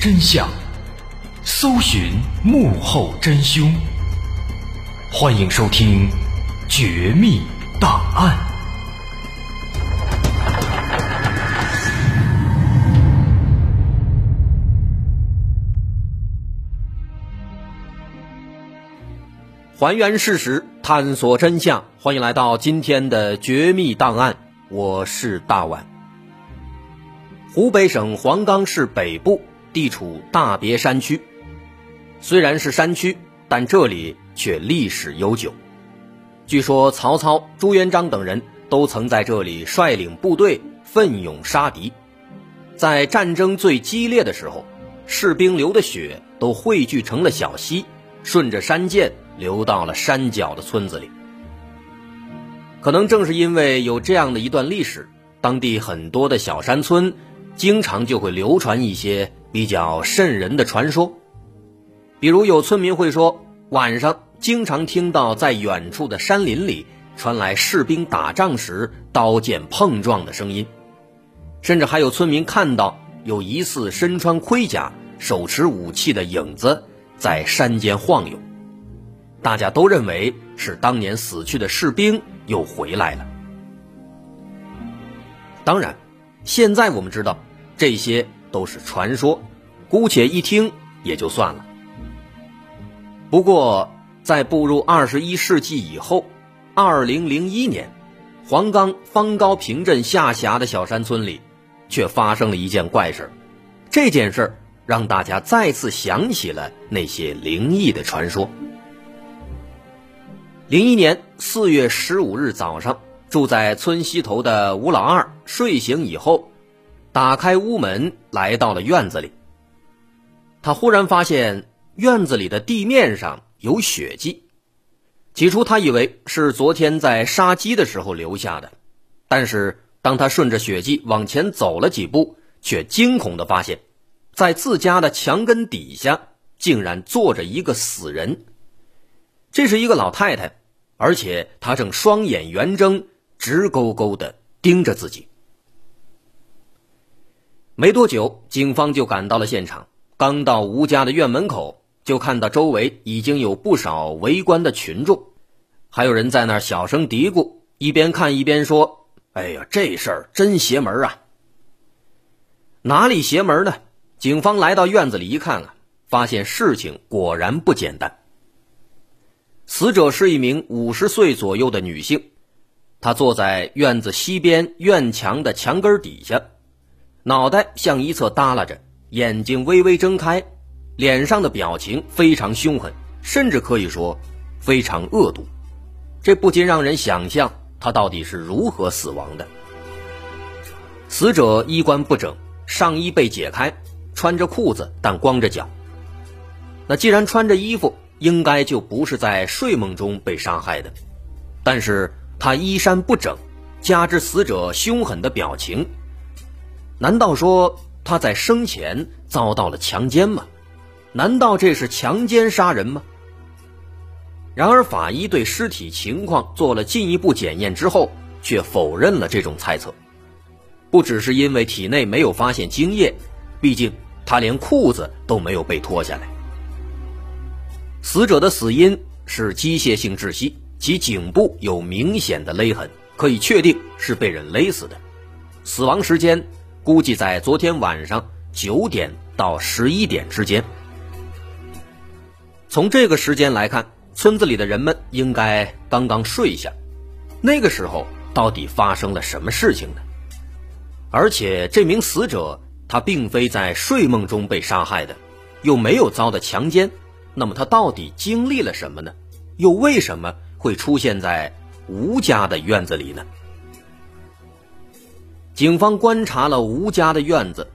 真相，搜寻幕后真凶。欢迎收听《绝密档案》，还原事实，探索真相。欢迎来到今天的《绝密档案》，我是大碗。湖北省黄冈市北部地处大别山区，虽然是山区，但这里却历史悠久。据说曹操、朱元璋等人都曾在这里率领部队奋勇杀敌，在战争最激烈的时候，士兵流的血都汇聚成了小溪，顺着山涧流到了山脚的村子里。可能正是因为有这样的一段历史，当地很多的小山村。经常就会流传一些比较瘆人的传说，比如有村民会说，晚上经常听到在远处的山林里传来士兵打仗时刀剑碰撞的声音，甚至还有村民看到有疑似身穿盔甲、手持武器的影子在山间晃悠，大家都认为是当年死去的士兵又回来了。当然，现在我们知道。这些都是传说，姑且一听也就算了。不过，在步入二十一世纪以后，二零零一年，黄冈方高坪镇下辖的小山村里，却发生了一件怪事这件事让大家再次想起了那些灵异的传说。零一年四月十五日早上，住在村西头的吴老二睡醒以后。打开屋门，来到了院子里。他忽然发现院子里的地面上有血迹。起初他以为是昨天在杀鸡的时候留下的，但是当他顺着血迹往前走了几步，却惊恐的发现，在自家的墙根底下竟然坐着一个死人。这是一个老太太，而且她正双眼圆睁，直勾勾的盯着自己。没多久，警方就赶到了现场。刚到吴家的院门口，就看到周围已经有不少围观的群众，还有人在那儿小声嘀咕，一边看一边说：“哎呀，这事儿真邪门啊！”哪里邪门呢？警方来到院子里一看啊，发现事情果然不简单。死者是一名五十岁左右的女性，她坐在院子西边院墙的墙根底下。脑袋向一侧耷拉着，眼睛微微睁开，脸上的表情非常凶狠，甚至可以说非常恶毒。这不禁让人想象他到底是如何死亡的。死者衣冠不整，上衣被解开，穿着裤子但光着脚。那既然穿着衣服，应该就不是在睡梦中被杀害的。但是他衣衫不整，加之死者凶狠的表情。难道说他在生前遭到了强奸吗？难道这是强奸杀人吗？然而法医对尸体情况做了进一步检验之后，却否认了这种猜测。不只是因为体内没有发现精液，毕竟他连裤子都没有被脱下来。死者的死因是机械性窒息，其颈部有明显的勒痕，可以确定是被人勒死的。死亡时间。估计在昨天晚上九点到十一点之间。从这个时间来看，村子里的人们应该刚刚睡下。那个时候到底发生了什么事情呢？而且这名死者他并非在睡梦中被杀害的，又没有遭到强奸，那么他到底经历了什么呢？又为什么会出现在吴家的院子里呢？警方观察了吴家的院子，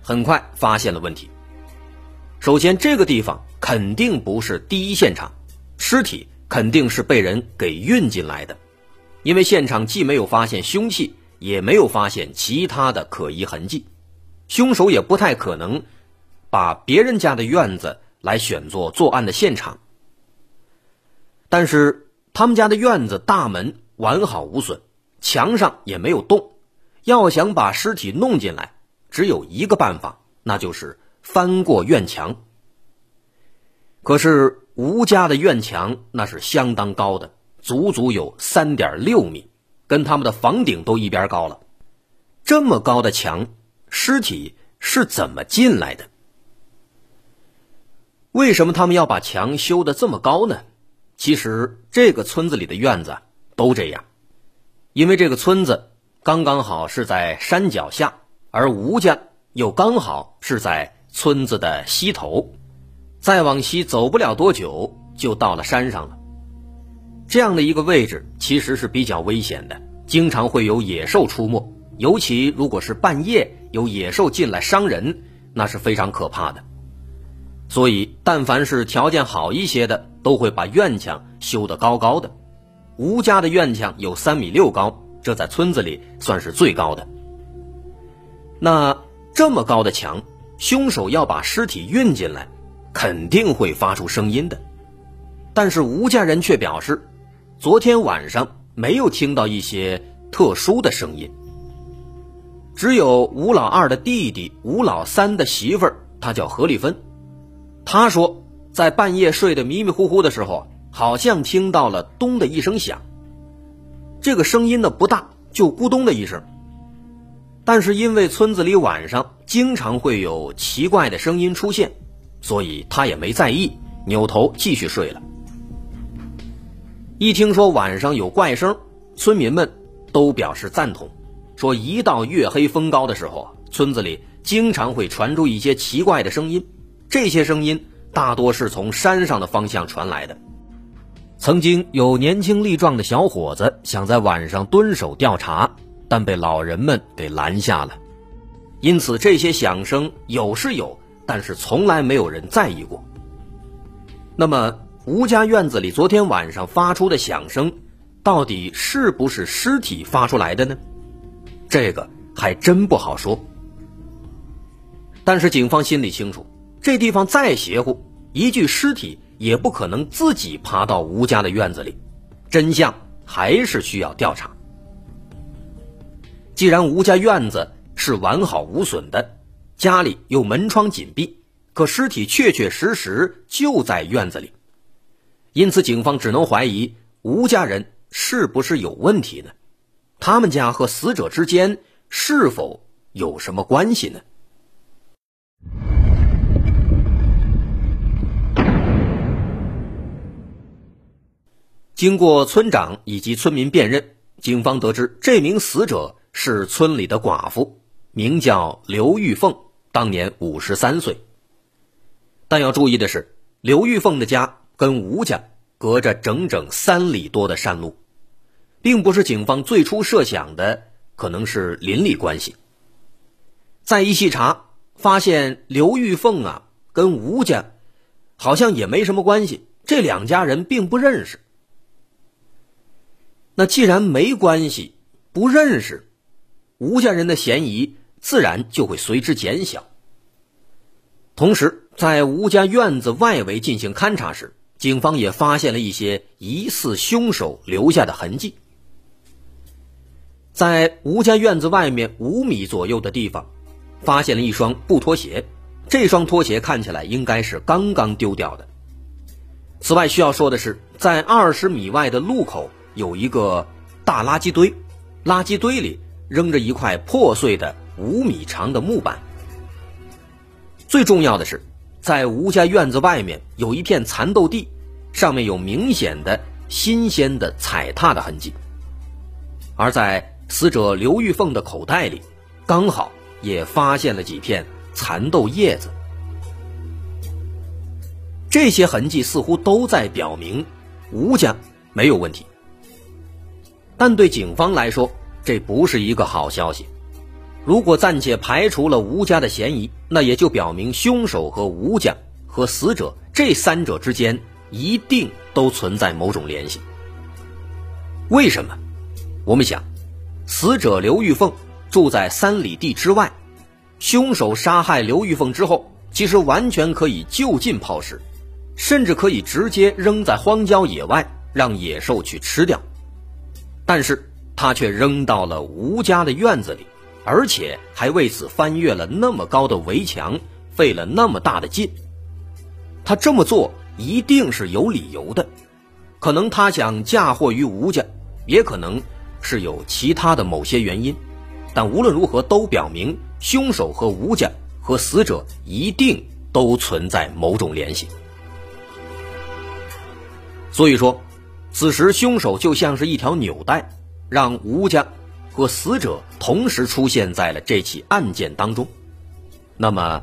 很快发现了问题。首先，这个地方肯定不是第一现场，尸体肯定是被人给运进来的，因为现场既没有发现凶器，也没有发现其他的可疑痕迹，凶手也不太可能把别人家的院子来选作作案的现场。但是他们家的院子大门完好无损，墙上也没有洞。要想把尸体弄进来，只有一个办法，那就是翻过院墙。可是吴家的院墙那是相当高的，足足有三点六米，跟他们的房顶都一边高了。这么高的墙，尸体是怎么进来的？为什么他们要把墙修得这么高呢？其实这个村子里的院子都这样，因为这个村子刚刚好是在山脚下，而吴家又刚好是在村子的西头，再往西走不了多久就到了山上了。这样的一个位置其实是比较危险的，经常会有野兽出没，尤其如果是半夜有野兽进来伤人，那是非常可怕的。所以，但凡是条件好一些的，都会把院墙修得高高的。吴家的院墙有三米六高，这在村子里算是最高的。那这么高的墙，凶手要把尸体运进来，肯定会发出声音的。但是吴家人却表示，昨天晚上没有听到一些特殊的声音，只有吴老二的弟弟吴老三的媳妇儿，她叫何丽芬。她说，在半夜睡得迷迷糊糊的时候，好像听到了“咚”的一声响。这个声音呢不大，就咕咚的一声。但是因为村子里晚上经常会有奇怪的声音出现，所以他也没在意，扭头继续睡了。一听说晚上有怪声，村民们都表示赞同，说一到月黑风高的时候，村子里经常会传出一些奇怪的声音。这些声音大多是从山上的方向传来的。曾经有年轻力壮的小伙子想在晚上蹲守调查，但被老人们给拦下了。因此，这些响声有是有，但是从来没有人在意过。那么，吴家院子里昨天晚上发出的响声，到底是不是尸体发出来的呢？这个还真不好说。但是警方心里清楚。这地方再邪乎，一具尸体也不可能自己爬到吴家的院子里，真相还是需要调查。既然吴家院子是完好无损的，家里又门窗紧闭，可尸体确确实实就在院子里，因此警方只能怀疑吴家人是不是有问题呢？他们家和死者之间是否有什么关系呢？经过村长以及村民辨认，警方得知这名死者是村里的寡妇，名叫刘玉凤，当年五十三岁。但要注意的是，刘玉凤的家跟吴家隔着整整三里多的山路，并不是警方最初设想的可能是邻里关系。再一细查，发现刘玉凤啊跟吴家好像也没什么关系，这两家人并不认识。那既然没关系，不认识，吴家人的嫌疑自然就会随之减小。同时，在吴家院子外围进行勘查时，警方也发现了一些疑似凶手留下的痕迹。在吴家院子外面五米左右的地方，发现了一双布拖鞋，这双拖鞋看起来应该是刚刚丢掉的。此外，需要说的是，在二十米外的路口。有一个大垃圾堆，垃圾堆里扔着一块破碎的五米长的木板。最重要的是，在吴家院子外面有一片蚕豆地，上面有明显的新鲜的踩踏的痕迹。而在死者刘玉凤的口袋里，刚好也发现了几片蚕豆叶子。这些痕迹似乎都在表明吴家没有问题。但对警方来说，这不是一个好消息。如果暂且排除了吴家的嫌疑，那也就表明凶手和吴家和死者这三者之间一定都存在某种联系。为什么？我们想，死者刘玉凤住在三里地之外，凶手杀害刘玉凤之后，其实完全可以就近抛尸，甚至可以直接扔在荒郊野外，让野兽去吃掉。但是他却扔到了吴家的院子里，而且还为此翻越了那么高的围墙，费了那么大的劲。他这么做一定是有理由的，可能他想嫁祸于吴家，也可能是有其他的某些原因。但无论如何，都表明凶手和吴家和死者一定都存在某种联系。所以说，此时凶手就像是一条纽带，让吴家和死者同时出现在了这起案件当中。那么，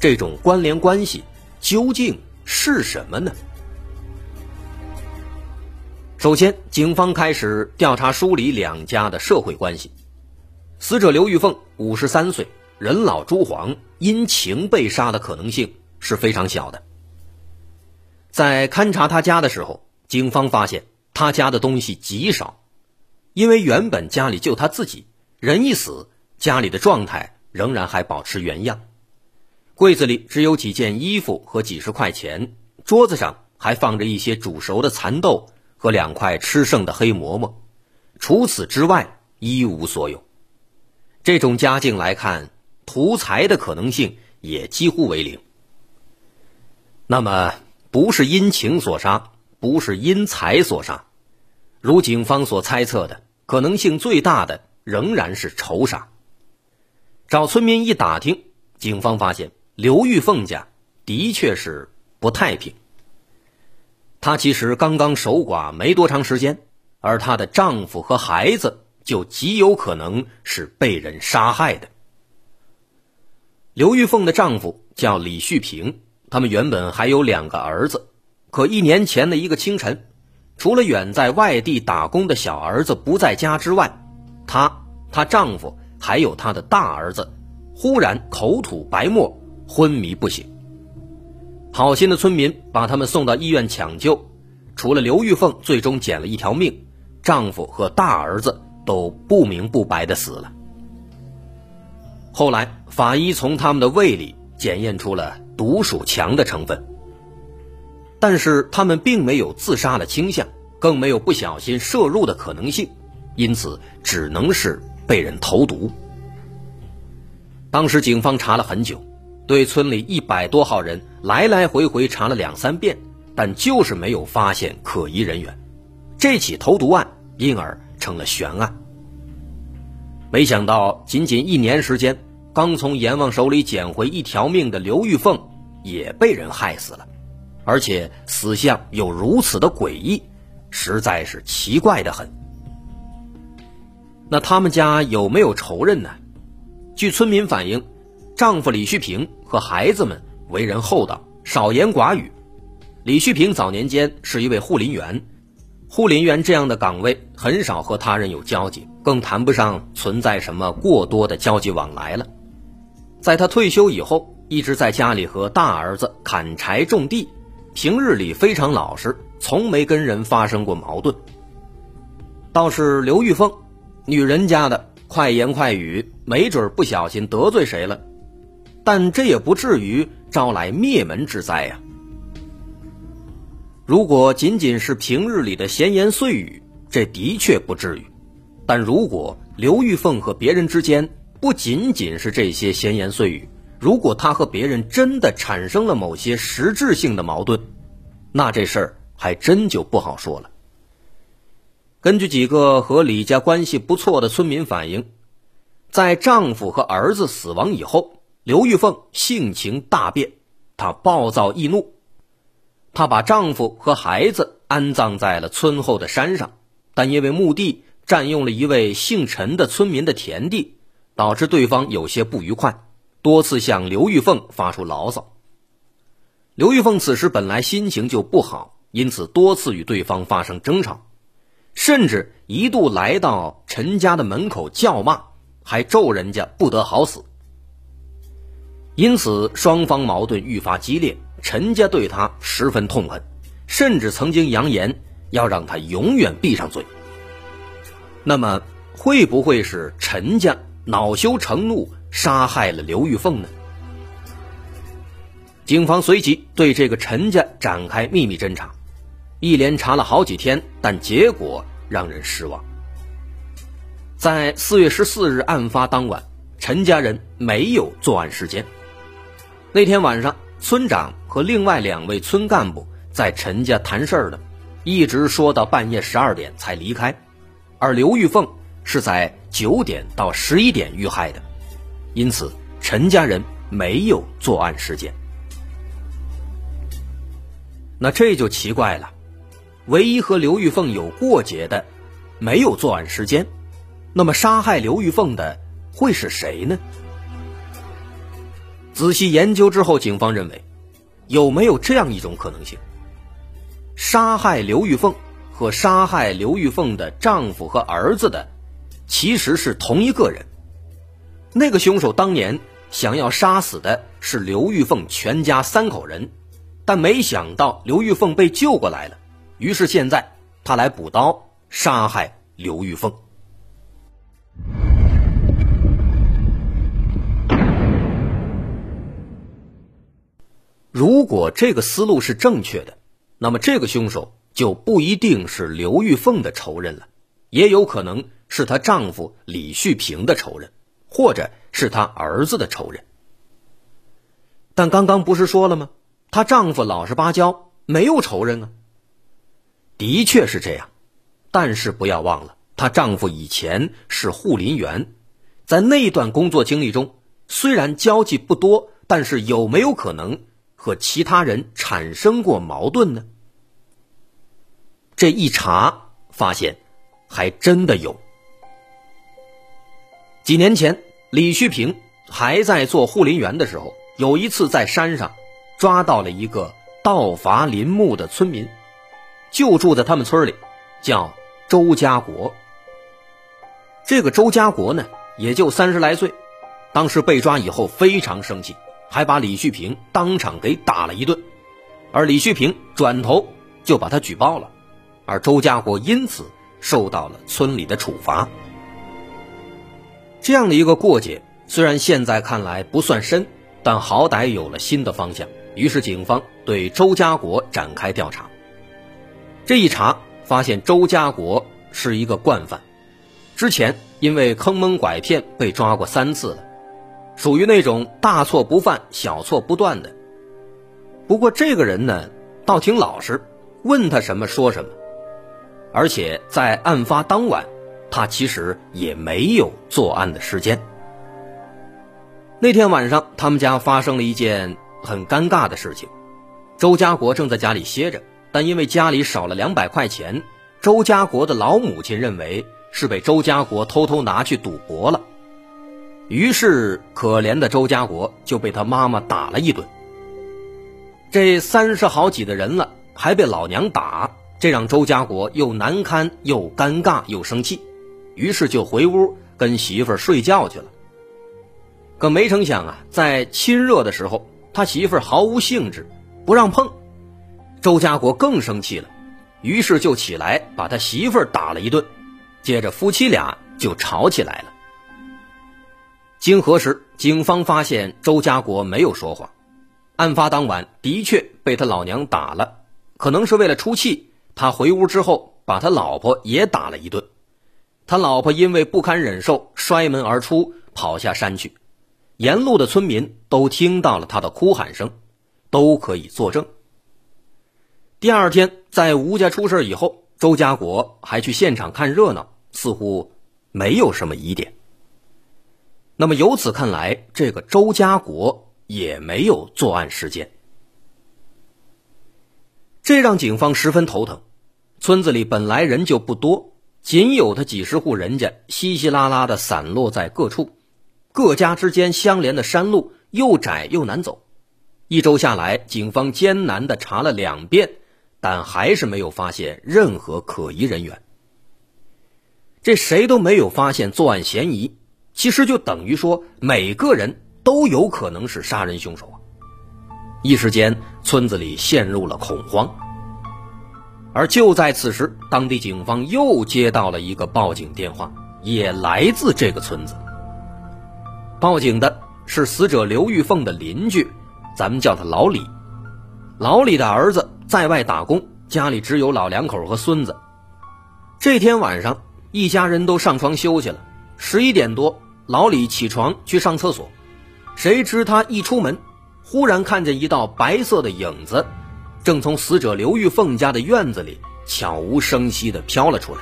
这种关联关系究竟是什么呢？首先，警方开始调查梳理两家的社会关系。死者刘玉凤五十三岁，人老珠黄，因情被杀的可能性是非常小的。在勘察他家的时候，警方发现他家的东西极少，因为原本家里就他自己，人一死，家里的状态仍然还保持原样。柜子里只有几件衣服和几十块钱，桌子上还放着一些煮熟的蚕豆和两块吃剩的黑馍馍，除此之外一无所有。这种家境来看，图财的可能性也几乎为零。那么，不是因情所杀，不是因财所杀，如警方所猜测的，可能性最大的仍然是仇杀。找村民一打听，警方发现刘玉凤家的确是不太平。她其实刚刚守寡没多长时间，而她的丈夫和孩子。就极有可能是被人杀害的。刘玉凤的丈夫叫李旭平，他们原本还有两个儿子，可一年前的一个清晨，除了远在外地打工的小儿子不在家之外，她、她丈夫还有她的大儿子，忽然口吐白沫，昏迷不醒。好心的村民把他们送到医院抢救，除了刘玉凤最终捡了一条命，丈夫和大儿子。都不明不白的死了。后来，法医从他们的胃里检验出了毒鼠强的成分，但是他们并没有自杀的倾向，更没有不小心摄入的可能性，因此只能是被人投毒。当时警方查了很久，对村里一百多号人来来回回查了两三遍，但就是没有发现可疑人员，这起投毒案因而。成了悬案。没想到，仅仅一年时间，刚从阎王手里捡回一条命的刘玉凤也被人害死了，而且死相又如此的诡异，实在是奇怪的很。那他们家有没有仇人呢？据村民反映，丈夫李旭平和孩子们为人厚道，少言寡语。李旭平早年间是一位护林员。护林员这样的岗位很少和他人有交集，更谈不上存在什么过多的交际往来了。在他退休以后，一直在家里和大儿子砍柴种地，平日里非常老实，从没跟人发生过矛盾。倒是刘玉凤，女人家的快言快语，没准不小心得罪谁了，但这也不至于招来灭门之灾呀。如果仅仅是平日里的闲言碎语，这的确不至于；但如果刘玉凤和别人之间不仅仅是这些闲言碎语，如果她和别人真的产生了某些实质性的矛盾，那这事儿还真就不好说了。根据几个和李家关系不错的村民反映，在丈夫和儿子死亡以后，刘玉凤性情大变，她暴躁易怒。她把丈夫和孩子安葬在了村后的山上，但因为墓地占用了一位姓陈的村民的田地，导致对方有些不愉快，多次向刘玉凤发出牢骚。刘玉凤此时本来心情就不好，因此多次与对方发生争吵，甚至一度来到陈家的门口叫骂，还咒人家不得好死。因此双方矛盾愈发激烈。陈家对他十分痛恨，甚至曾经扬言要让他永远闭上嘴。那么，会不会是陈家恼羞成怒杀害了刘玉凤呢？警方随即对这个陈家展开秘密侦查，一连查了好几天，但结果让人失望。在四月十四日案发当晚，陈家人没有作案时间。那天晚上，村长和另外两位村干部在陈家谈事儿呢，一直说到半夜十二点才离开，而刘玉凤是在九点到十一点遇害的，因此陈家人没有作案时间。那这就奇怪了，唯一和刘玉凤有过节的，没有作案时间，那么杀害刘玉凤的会是谁呢？仔细研究之后，警方认为，有没有这样一种可能性：杀害刘玉凤和杀害刘玉凤的丈夫和儿子的，其实是同一个人。那个凶手当年想要杀死的是刘玉凤全家三口人。但没想到刘玉凤被救过来了，于是现在他来补刀杀害刘玉凤。如果这个思路是正确的，那么这个凶手就不一定是刘玉凤的仇人了，也有可能是她丈夫李旭平的仇人，或者是她儿子的仇人。但刚刚不是说了吗？她丈夫老实巴交，没有仇人啊。的确是这样，但是不要忘了，她丈夫以前是护林员，在那段工作经历中，虽然交际不多，但是有没有可能和其他人产生过矛盾呢？这一查发现，还真的有。几年前，李旭平还在做护林员的时候，有一次在山上。抓到了一个盗伐林木的村民，就住在他们村里，叫周家国。这个周家国呢，也就三十来岁，当时被抓以后非常生气，还把李旭平当场给打了一顿，而李旭平转头就把他举报了，而周家国因此受到了村里的处罚。这样的一个过节，虽然现在看来不算深，但好歹有了新的方向。于是，警方对周家国展开调查。这一查，发现周家国是一个惯犯，之前因为坑蒙拐骗被抓过三次了，属于那种大错不犯、小错不断的。不过，这个人呢，倒挺老实，问他什么说什么。而且在案发当晚，他其实也没有作案的时间。那天晚上，他们家发生了一件。很尴尬的事情，周家国正在家里歇着，但因为家里少了两百块钱，周家国的老母亲认为是被周家国偷偷拿去赌博了，于是可怜的周家国就被他妈妈打了一顿。这三十好几的人了，还被老娘打，这让周家国又难堪又尴尬又生气，于是就回屋跟媳妇儿睡觉去了。可没成想啊，在亲热的时候。他媳妇儿毫无兴致，不让碰，周家国更生气了，于是就起来把他媳妇儿打了一顿，接着夫妻俩就吵起来了。经核实，警方发现周家国没有说谎，案发当晚的确被他老娘打了，可能是为了出气，他回屋之后把他老婆也打了一顿，他老婆因为不堪忍受，摔门而出，跑下山去。沿路的村民都听到了他的哭喊声，都可以作证。第二天，在吴家出事以后，周家国还去现场看热闹，似乎没有什么疑点。那么由此看来，这个周家国也没有作案时间，这让警方十分头疼。村子里本来人就不多，仅有的几十户人家，稀稀拉拉的散落在各处。各家之间相连的山路又窄又难走，一周下来，警方艰难的查了两遍，但还是没有发现任何可疑人员。这谁都没有发现作案嫌疑，其实就等于说每个人都有可能是杀人凶手啊！一时间，村子里陷入了恐慌。而就在此时，当地警方又接到了一个报警电话，也来自这个村子。报警的是死者刘玉凤的邻居，咱们叫他老李。老李的儿子在外打工，家里只有老两口和孙子。这天晚上，一家人都上床休息了。十一点多，老李起床去上厕所，谁知他一出门，忽然看见一道白色的影子，正从死者刘玉凤家的院子里悄无声息地飘了出来。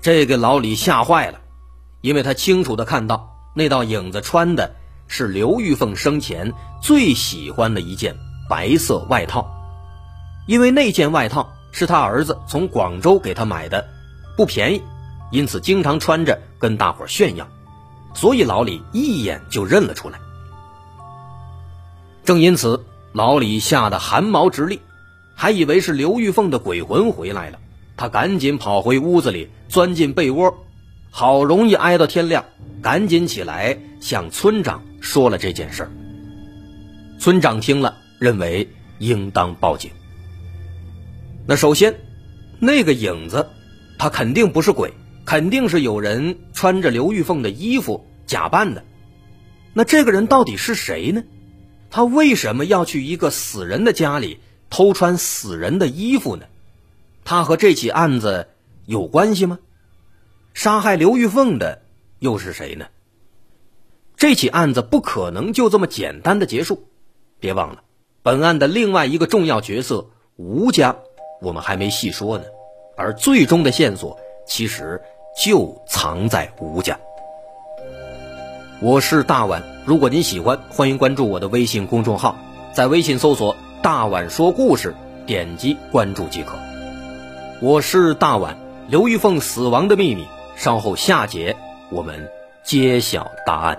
这给老李吓坏了，因为他清楚地看到那道影子穿的是刘玉凤生前最喜欢的一件白色外套，因为那件外套是他儿子从广州给他买的，不便宜，因此经常穿着跟大伙炫耀，所以老李一眼就认了出来。正因此，老李吓得汗毛直立，还以为是刘玉凤的鬼魂回来了。他赶紧跑回屋子里，钻进被窝，好容易挨到天亮，赶紧起来向村长说了这件事儿。村长听了，认为应当报警。那首先，那个影子，他肯定不是鬼，肯定是有人穿着刘玉凤的衣服假扮的。那这个人到底是谁呢？他为什么要去一个死人的家里偷穿死人的衣服呢？他和这起案子有关系吗？杀害刘玉凤的又是谁呢？这起案子不可能就这么简单的结束。别忘了，本案的另外一个重要角色吴家，我们还没细说呢。而最终的线索其实就藏在吴家。我是大碗，如果您喜欢，欢迎关注我的微信公众号，在微信搜索“大碗说故事”，点击关注即可。我是大碗，刘玉凤死亡的秘密，稍后下节我们揭晓答案。